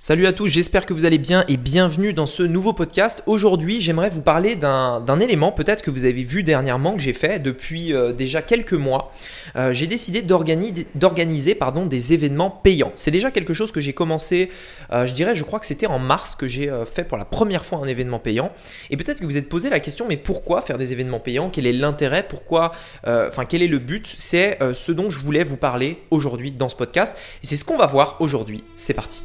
Salut à tous, j'espère que vous allez bien et bienvenue dans ce nouveau podcast. Aujourd'hui, j'aimerais vous parler d'un élément peut-être que vous avez vu dernièrement que j'ai fait depuis euh, déjà quelques mois. Euh, j'ai décidé d'organiser des événements payants. C'est déjà quelque chose que j'ai commencé, euh, je dirais, je crois que c'était en mars que j'ai fait pour la première fois un événement payant. Et peut-être que vous êtes posé la question, mais pourquoi faire des événements payants? Quel est l'intérêt? Pourquoi Enfin, quel est le but? C'est ce dont je voulais vous parler aujourd'hui dans ce podcast. Et c'est ce qu'on va voir aujourd'hui. C'est parti.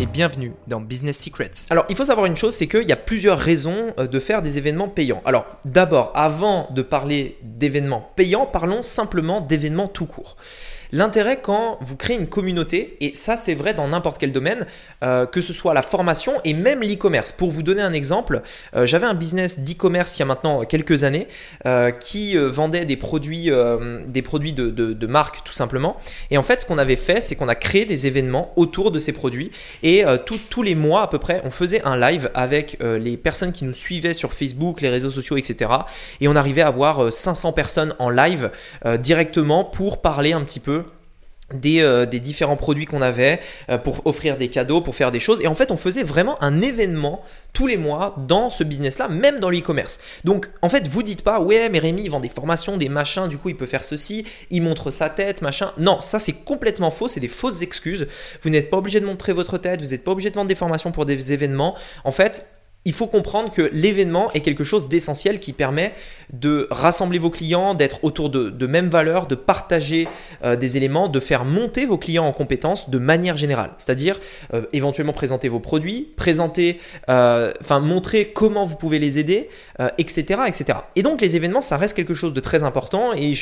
et bienvenue dans Business Secrets. Alors, il faut savoir une chose, c'est qu'il y a plusieurs raisons euh, de faire des événements payants. Alors, d'abord, avant de parler d'événements payants, parlons simplement d'événements tout court. L'intérêt quand vous créez une communauté, et ça c'est vrai dans n'importe quel domaine, euh, que ce soit la formation et même l'e-commerce. Pour vous donner un exemple, euh, j'avais un business d'e-commerce il y a maintenant quelques années qui vendait des produits, des produits de, marque tout simplement. Et en fait ce qu'on avait fait, c'est qu'on a créé des événements autour de ces produits tous les mois à peu près, on faisait un live avec les personnes qui nous suivaient sur Facebook, les réseaux sociaux, etc. Et on arrivait à avoir 500 personnes en live directement pour parler un petit peu euh, des, différents produits qu'on avait euh, pour offrir des cadeaux, pour faire des choses. Et en fait, on faisait vraiment un événement tous les mois dans ce business-là, même dans l'e-commerce. Donc, en fait, vous dites pas, ouais, mais Rémi, il vend des formations, des machins, du coup, il peut faire ceci, il montre sa tête, machin. Non, ça, c'est complètement faux, c'est des fausses excuses. Vous n'êtes pas obligé de montrer votre tête, vous n'êtes pas obligé de vendre des formations pour des événements. En fait, il faut comprendre que l'événement est quelque chose d'essentiel qui permet de rassembler vos clients, d'être autour de, mêmes valeurs, de partager euh, des éléments, de faire monter vos clients en compétences de manière générale. C'est-à-dire euh, éventuellement présenter vos produits, présenter, euh, enfin montrer comment vous pouvez les aider, etc., etc. Et donc les événements, ça reste quelque chose de très important et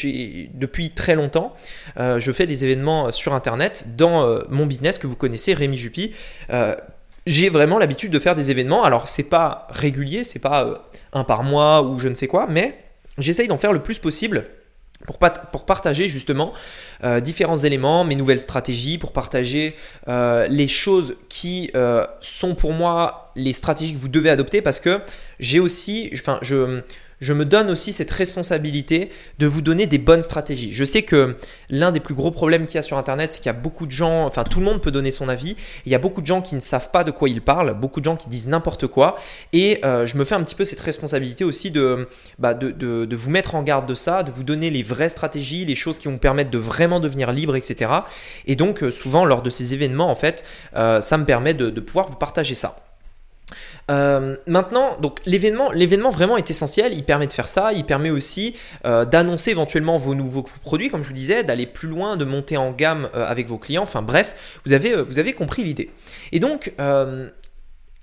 depuis très longtemps, je fais des événements sur Internet dans mon business que vous connaissez, Rémi Juppy j'ai vraiment l'habitude de faire des événements. Alors, c'est pas régulier, c'est pas euh, un par mois ou je ne sais quoi, mais j'essaye d'en faire le plus possible pour, pour partager justement euh, différents éléments, mes nouvelles stratégies, pour partager euh, les choses qui sont pour moi les stratégies que vous devez adopter parce que j'ai aussi, enfin, je je me donne aussi cette responsabilité de vous donner des bonnes stratégies. Je sais que l'un des plus gros problèmes qu'il y a sur Internet, c'est qu'il y a beaucoup de gens, enfin tout le monde peut donner son avis, il y a beaucoup de gens qui ne savent pas de quoi ils parlent, beaucoup de gens qui disent n'importe quoi, et euh, je me fais un petit peu cette responsabilité aussi bah, de, vous mettre en garde de ça, de vous donner les vraies stratégies, les choses qui vont vous permettre de vraiment devenir libre, etc. Et donc euh, souvent lors de ces événements, en fait, euh, ça me permet de pouvoir vous partager ça. Euh, maintenant, donc l'événement, vraiment est essentiel. Il permet de faire ça. Il permet aussi euh, d'annoncer éventuellement vos nouveaux produits, comme je vous disais, d'aller plus loin, de monter en gamme euh, avec vos clients. Enfin bref, vous avez, vous avez compris l'idée. Et donc,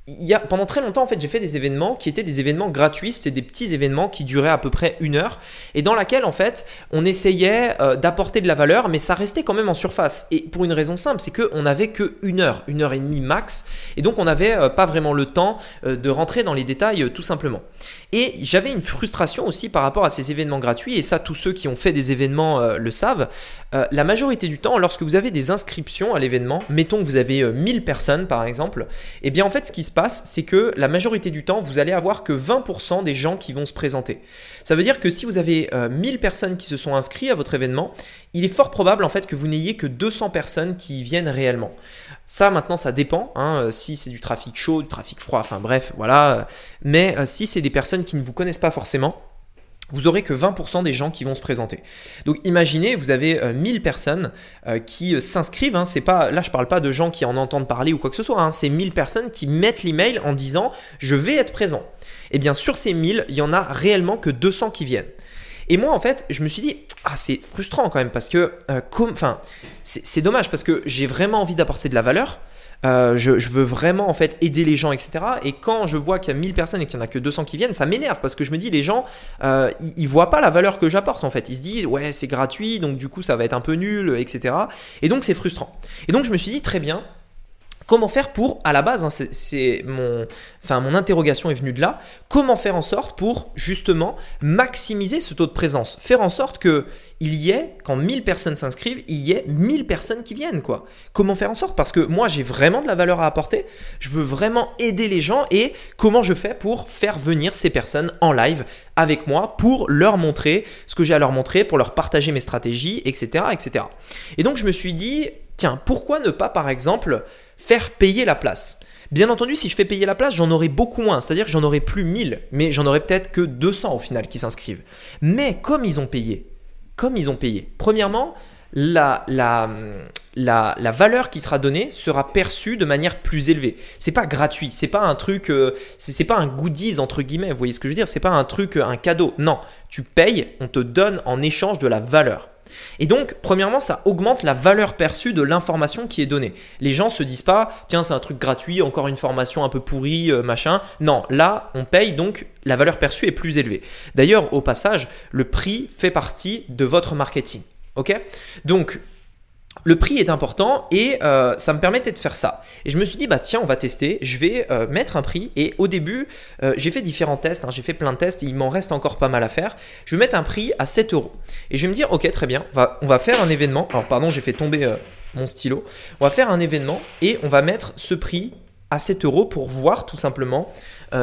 il y a, pendant très longtemps, en fait, j'ai fait des événements qui étaient des événements gratuits. C'était des petits événements qui duraient à peu près une heure et dans laquelle, en fait, on essayait euh, d'apporter de la valeur, mais ça restait quand même en surface. Et pour une raison simple, c'est qu'on n'avait que une heure, une heure et demie max. Et donc, on n'avait euh, pas vraiment le temps euh, de rentrer dans les détails tout simplement. Et j'avais une frustration aussi par rapport à ces événements gratuits. Et ça, tous ceux qui ont fait des événements le savent. la majorité du temps, lorsque vous avez des inscriptions à l'événement, mettons que vous avez 1000 personnes par exemple, et eh bien en fait, ce qui se c'est que la majorité du temps, vous allez avoir que 20% des gens qui vont se présenter. Ça veut dire que si vous avez 1000 euh, personnes qui se sont inscrites à votre événement, il est fort probable en fait que vous n'ayez que 200 personnes qui viennent réellement. Ça maintenant ça dépend, hein, euh, si c'est du trafic chaud, du trafic froid, enfin bref, voilà. Mais euh, si c'est des personnes qui ne vous connaissent pas forcément, vous aurez que 20% des gens qui vont se présenter. Donc imaginez, vous avez 1000 euh, personnes euh, qui euh, s'inscrivent. Hein, c'est pas, là, je parle pas de gens qui en entendent parler ou quoi que ce soit. Hein, c'est 1000 personnes qui mettent l'email en disant je vais être présent. Et eh bien sur ces 1000, il y en a réellement que 200 qui viennent. Et moi, en fait, je me suis dit, ah, c'est frustrant quand même parce que, enfin, c'est dommage parce que j'ai vraiment envie d'apporter de la valeur. Euh, je, veux vraiment en fait aider les gens, etc. Et quand je vois qu'il y a 1000 personnes et qu'il n'y en a que 200 qui viennent, ça m'énerve parce que je me dis les gens, euh, ils, voient pas la valeur que j'apporte en fait. Ils se disent ouais c'est gratuit, donc du coup ça va être un peu nul, etc. Et donc c'est frustrant. Et donc je me suis dit très bien, Comment faire pour, à la base, hein, c'est mon, enfin mon interrogation est venue de là. Comment faire en sorte pour justement maximiser ce taux de présence, faire en sorte que il y ait, quand 1000 personnes s'inscrivent, il y ait 1000 personnes qui viennent, quoi. Comment faire en sorte? Parce que moi, j'ai vraiment de la valeur à apporter, je veux vraiment aider les gens et comment je fais pour faire venir ces personnes en live avec moi pour leur montrer ce que j'ai à leur montrer, pour leur partager mes stratégies, etc., etc. Et donc, je me suis dit, tiens, pourquoi ne pas, par exemple, faire payer la place? Bien entendu, si je fais payer la place, j'en aurai beaucoup moins. C'est-à-dire que j'en aurai plus 1000, mais j'en aurai peut-être que 200 au final qui s'inscrivent. Mais comme ils ont payé, comme ils ont payé, premièrement, la, la, la, la, valeur qui sera donnée sera perçue de manière plus élevée. C'est pas gratuit, c'est pas un truc, euh, c'est pas un goodies entre guillemets. Vous voyez ce que je veux dire C'est pas un truc, un cadeau. Non, tu payes, on te donne en échange de la valeur. Et donc, premièrement, ça augmente la valeur perçue de l'information qui est donnée. Les gens se disent pas, tiens, c'est un truc gratuit, encore une formation un peu pourrie, euh, machin. Non, là, on paye, donc la valeur perçue est plus élevée. D'ailleurs, au passage, le prix fait partie de votre marketing. Ok? Donc, le prix est important et euh, ça me permettait de faire ça. Et je me suis dit, bah tiens, on va tester, je vais euh, mettre un prix. Et au début, euh, j'ai fait différents tests, hein. j'ai fait plein de tests il m'en reste encore pas mal à faire. Je vais mettre un prix à 7 euros. Et je vais me dire, ok, très bien, va, on va faire un événement. Alors, pardon, j'ai fait tomber mon stylo. On va faire un événement et on va mettre ce prix à 7 euros pour voir tout simplement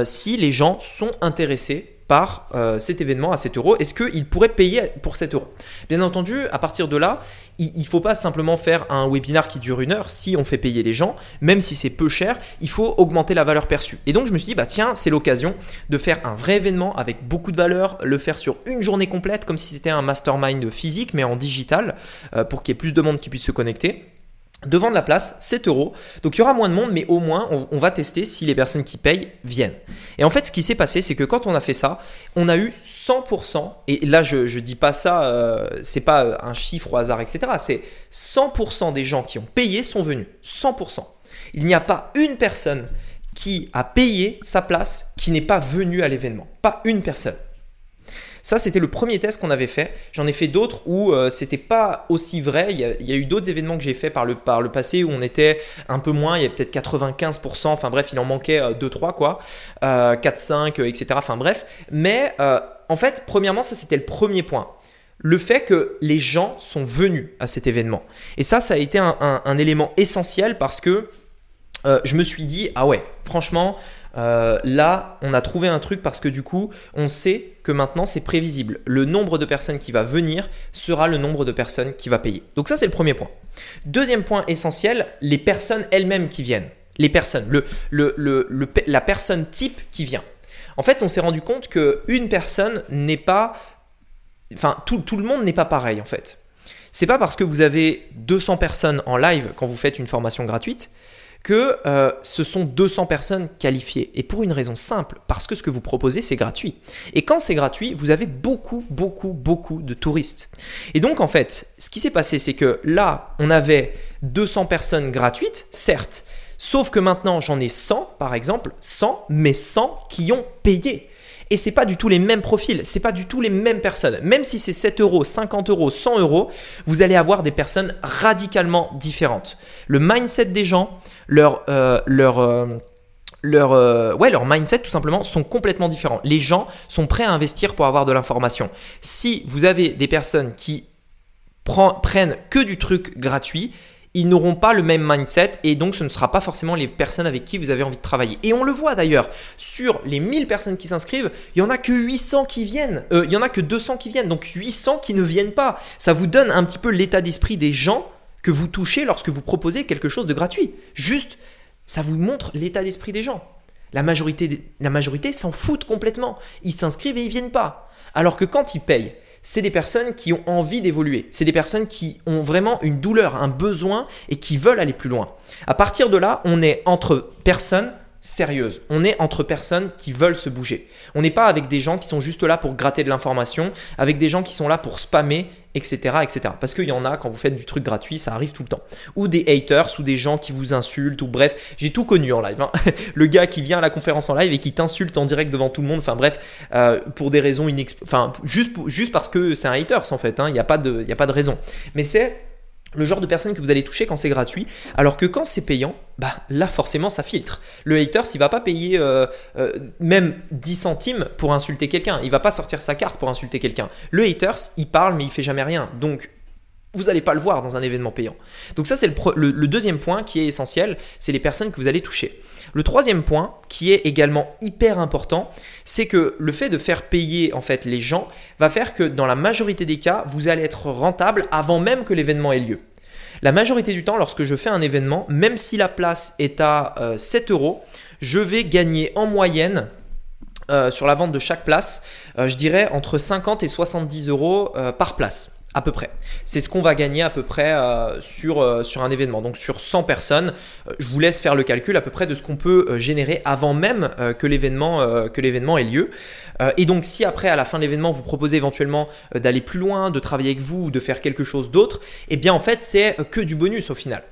si les gens sont intéressés par euh, cet événement à 7 euros Est-ce qu'il pourrait payer pour 7 euros? Bien entendu, à partir de là, il ne faut pas simplement faire un webinar qui dure une heure. Si on fait payer les gens, même si c'est peu cher, il faut augmenter la valeur perçue. Et donc je me suis dit, bah tiens, c'est l'occasion de faire un vrai événement avec beaucoup de valeur, le faire sur une journée complète, comme si c'était un mastermind physique, mais en digital, euh, pour qu'il y ait plus de monde qui puisse se connecter devant de la place, 7 euros. Donc il y aura moins de monde, mais au moins on, va tester si les personnes qui payent viennent. Et en fait, ce qui s'est passé, c'est que quand on a fait ça, on a eu 100%, et là je ne dis pas ça, euh, c'est pas un chiffre au hasard, etc. C'est 100% des gens qui ont payé sont venus. 100%. Il n'y a pas une personne qui a payé sa place qui n'est pas venue à l'événement. Pas une personne. Ça, c'était le premier test qu'on avait fait. J'en ai fait d'autres où euh, c'était pas aussi vrai. Il y a, eu d'autres événements que j'ai fait par le, par le passé où on était un peu moins. Il y avait peut-être 95%. Enfin bref, il en manquait 2-3 euh, quoi. 4-5, euh, etc. Enfin bref. Mais en fait, premièrement, ça c'était le premier point le fait que les gens sont venus à cet événement. Et ça, ça a été un, élément essentiel parce que je me suis dit, ah ouais, franchement, euh, là, on a trouvé un truc parce que du coup, on sait que maintenant c'est prévisible. Le nombre de personnes qui va venir sera le nombre de personnes qui va payer. Donc ça, c'est le premier point. Deuxième point essentiel, les personnes elles-mêmes qui viennent. Les personnes, la personne type qui vient. En fait, on s'est rendu compte qu'une personne n'est pas... Enfin, tout le monde n'est pas pareil en fait. C'est pas parce que vous avez 200 personnes en live quand vous faites une formation gratuite que euh, ce sont 200 personnes qualifiées. Et pour une raison simple, parce que ce que vous proposez, c'est gratuit. Et quand c'est gratuit, vous avez beaucoup, beaucoup, beaucoup de touristes. Et donc, en fait, ce qui s'est passé, c'est que là, on avait 200 personnes gratuites, certes, sauf que maintenant, j'en ai 100, par exemple, 100, mais 100 qui ont payé. Et c'est pas du tout les mêmes profils, c'est pas du tout les mêmes personnes. Même si c'est 7 euros, 50 euros, 100 euros, vous allez avoir des personnes radicalement différentes. Le mindset des gens, leur, euh, leur euh, euh, leur mindset tout simplement sont complètement différents. Les gens sont prêts à investir pour avoir de l'information. Si vous avez des personnes qui prennent que du truc gratuit, ils n'auront pas le même mindset et donc ce ne sera pas forcément les personnes avec qui vous avez envie de travailler. Et on le voit d'ailleurs, sur les 1000 personnes qui s'inscrivent, il y en a que 800 qui viennent, euh, il y en a que 200 qui viennent, donc 800 qui ne viennent pas. Ça vous donne un petit peu l'état d'esprit des gens que vous touchez lorsque vous proposez quelque chose de gratuit. Juste, ça vous montre l'état d'esprit des gens. La majorité, la majorité s'en foutent complètement. Ils s'inscrivent et ils viennent pas. Alors que quand ils payent, c'est des personnes qui ont envie d'évoluer. C'est des personnes qui ont vraiment une douleur, un besoin et qui veulent aller plus loin. À partir de là, on est entre personnes sérieuses. On est entre personnes qui veulent se bouger. On n'est pas avec des gens qui sont juste là pour gratter de l'information, avec des gens qui sont là pour spammer, etc. etc. Parce qu'il y en a, quand vous faites du truc gratuit, ça arrive tout le temps. Ou des haters, ou des gens qui vous insultent, ou bref, j'ai tout connu en live. Hein. Le gars qui vient à la conférence en live et qui t'insulte en direct devant tout le monde, enfin bref, euh, pour des raisons inexplicables. Enfin, juste, juste parce que c'est un haters en fait, hein. il n'y a, pas de, a pas de raison. Mais c'est le genre de personnes que vous allez toucher quand c'est gratuit, alors que quand c'est payant, bah là forcément ça filtre. Le hater, il va pas payer euh, euh, même 10 centimes pour insulter quelqu'un, il va pas sortir sa carte pour insulter quelqu'un. Le haters, il parle mais il fait jamais rien. Donc vous n'allez pas le voir dans un événement payant. Donc ça, c'est le, deuxième point qui est essentiel, c'est les personnes que vous allez toucher. Le troisième point, qui est également hyper important, c'est que le fait de faire payer en fait les gens va faire que dans la majorité des cas, vous allez être rentable avant même que l'événement ait lieu. La majorité du temps, lorsque je fais un événement, même si la place est à 7 euh, euros, je vais gagner en moyenne euh, sur la vente de chaque place, euh, je dirais entre 50 et 70 euros par place à peu près. C'est ce qu'on va gagner à peu près euh, sur, euh, sur un événement. Donc sur 100 personnes, euh, je vous laisse faire le calcul à peu près de ce qu'on peut générer avant même que l'événement que l'événement ait lieu. et donc si après à la fin de l'événement vous proposez éventuellement d'aller plus loin, de travailler avec vous ou de faire quelque chose d'autre, eh bien en fait c'est que du bonus au final.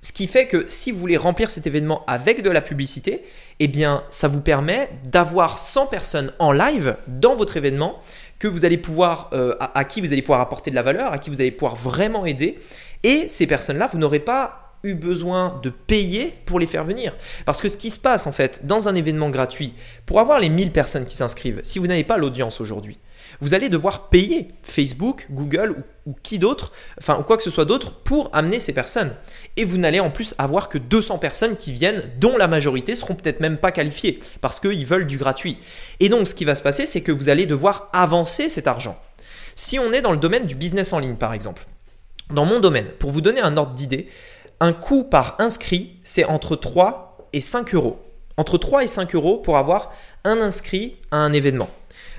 Ce qui fait que si vous voulez remplir cet événement avec de la publicité, eh bien ça vous permet d'avoir 100 personnes en live dans votre événement euh, à, qui vous allez pouvoir apporter de la valeur, à qui vous allez pouvoir vraiment aider. Et ces personnes-là, vous n'aurez pas eu besoin de payer pour les faire venir. Parce que ce qui se passe en fait dans un événement gratuit, pour avoir les 1000 personnes qui s'inscrivent, si vous n'avez pas l'audience aujourd'hui, vous allez devoir payer Facebook, Google ou, qui d'autre, enfin ou quoi que ce soit d'autre pour amener ces personnes. Et vous n'allez en plus avoir que 200 personnes qui viennent, dont la majorité seront peut-être même pas qualifiées parce qu'ils veulent du gratuit. Et donc ce qui va se passer, c'est que vous allez devoir avancer cet argent. Si on est dans le domaine du business en ligne par exemple, dans mon domaine, pour vous donner un ordre d'idée, un coût par inscrit, c'est entre 3 et 5 euros. Entre 3 et 5 euros pour avoir un inscrit à un événement.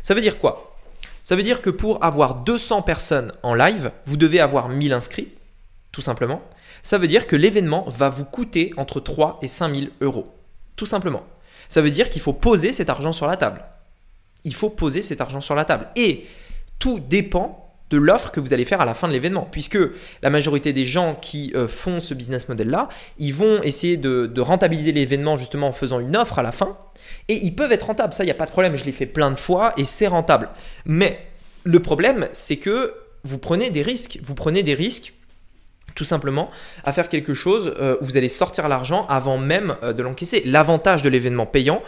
Ça veut dire quoi? Ça veut dire que pour avoir 200 personnes en live, vous devez avoir 1000 inscrits, tout simplement. Ça veut dire que l'événement va vous coûter entre 3 et 5000 euros, tout simplement. Ça veut dire qu'il faut poser cet argent sur la table. Il faut poser cet argent sur la table. Et tout dépend de l'offre que vous allez faire à la fin de l'événement. Puisque la majorité des gens qui euh, font ce business model-là, ils vont essayer de, rentabiliser l'événement justement en faisant une offre à la fin. Et ils peuvent être rentables, ça, il n'y a pas de problème, je l'ai fait plein de fois et c'est rentable. Mais le problème, c'est que vous prenez des risques. Vous prenez des risques tout simplement à faire quelque chose euh, où vous allez sortir l'argent avant même euh, de l'encaisser. L'avantage de l'événement payant,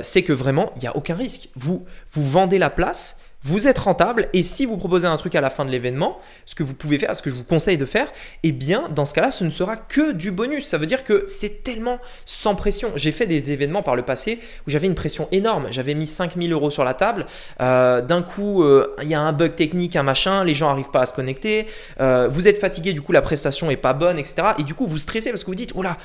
c'est que vraiment, il n'y a aucun risque. Vous, vous vendez la place, vous êtes rentable et si vous proposez un truc à la fin de l'événement, ce que vous pouvez faire, ce que je vous conseille de faire, eh bien dans ce cas-là, ce ne sera que du bonus. Ça veut dire que c'est tellement sans pression. J'ai fait des événements par le passé où j'avais une pression énorme. J'avais mis 5000 euros sur la table. Euh, d'un coup, euh, il y a un bug technique, un machin, les gens n'arrivent pas à se connecter. Euh, vous êtes fatigué, du coup la prestation est pas bonne, etc. Et du coup, vous stressez parce que vous dites, oh là,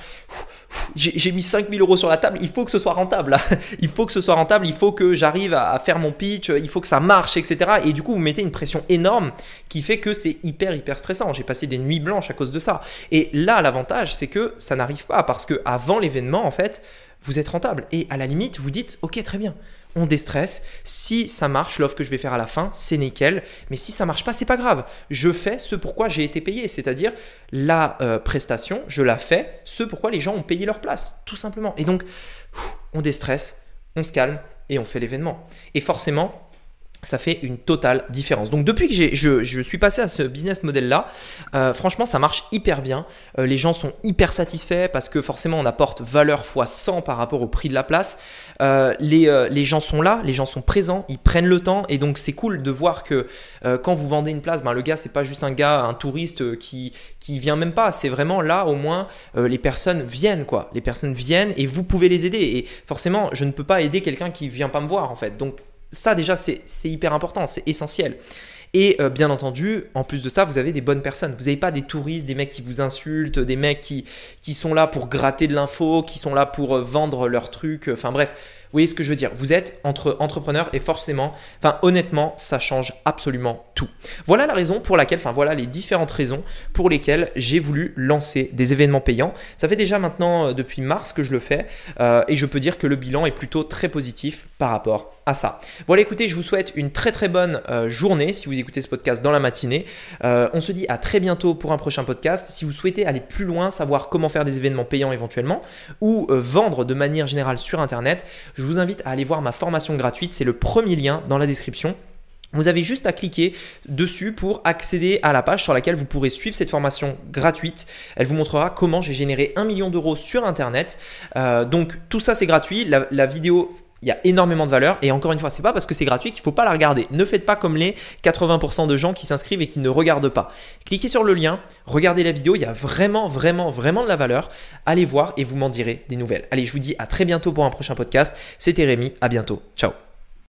j'ai mis 5000 euros sur la table, il faut que ce soit rentable. il faut que ce soit rentable, il faut que j'arrive à, faire mon pitch, il faut que ça marche, etc. Et du coup, vous mettez une pression énorme qui fait que c'est hyper, hyper stressant. J'ai passé des nuits blanches à cause de ça. Et là, l'avantage, c'est que ça n'arrive pas parce que avant l'événement, en fait, vous êtes rentable. Et à la limite, vous dites, ok, très bien, on déstresse. Si ça marche, l'offre que je vais faire à la fin, c'est nickel. Mais si ça marche pas, c'est pas grave. Je fais ce pourquoi j'ai été payé, c'est-à-dire la euh, prestation, je la fais, ce pourquoi les gens ont payé leur place, tout simplement. Et donc, on déstresse, on se calme et on fait l'événement. Et forcément, ça fait une totale différence. Donc depuis que je, suis passé à ce business model-là, euh, franchement, ça marche hyper bien. Euh, les gens sont hyper satisfaits parce que forcément, on apporte valeur fois 100 par rapport au prix de la place. Euh, les, les, gens sont là, les gens sont présents, ils prennent le temps et donc c'est cool de voir que quand vous vendez une place, ben, le gars, c'est pas juste un gars, un touriste qui, qui vient même pas. C'est vraiment là, au moins, les personnes viennent, quoi. Les personnes viennent et vous pouvez les aider. Et forcément, je ne peux pas aider quelqu'un qui vient pas me voir, en fait. Donc, ça déjà, c'est hyper important, c'est essentiel. Et euh, bien entendu, en plus de ça, vous avez des bonnes personnes. Vous n'avez pas des touristes, des mecs qui vous insultent, des mecs qui, sont là pour gratter de l'info, qui sont là pour euh, vendre leurs trucs. Enfin bref, vous voyez ce que je veux dire Vous êtes entre entrepreneurs et forcément, enfin honnêtement, ça change absolument tout. Voilà la raison pour laquelle, enfin voilà les différentes raisons pour lesquelles j'ai voulu lancer des événements payants. Ça fait déjà maintenant euh, depuis mars que je le fais euh, et je peux dire que le bilan est plutôt très positif par rapport à ça. Voilà, écoutez, je vous souhaite une très très bonne euh, journée si vous écoutez ce podcast dans la matinée. on se dit à très bientôt pour un prochain podcast. Si vous souhaitez aller plus loin, savoir comment faire des événements payants éventuellement ou vendre de manière générale sur Internet, je vous invite à aller voir ma formation gratuite. C'est le premier lien dans la description. Vous avez juste à cliquer dessus pour accéder à la page sur laquelle vous pourrez suivre cette formation gratuite. Elle vous montrera comment j'ai généré un million d'euros sur Internet. Euh, donc tout ça c'est gratuit. La, vidéo il y a énormément de valeur et encore une fois, c'est pas parce que c'est gratuit qu'il faut pas la regarder. Ne faites pas comme les 80% de gens qui s'inscrivent et qui ne regardent pas. Cliquez sur le lien, regardez la vidéo, il y a vraiment vraiment vraiment de la valeur. Allez voir et vous m'en direz des nouvelles. Allez, je vous dis à très bientôt pour un prochain podcast. C'était Rémi, à bientôt. Ciao.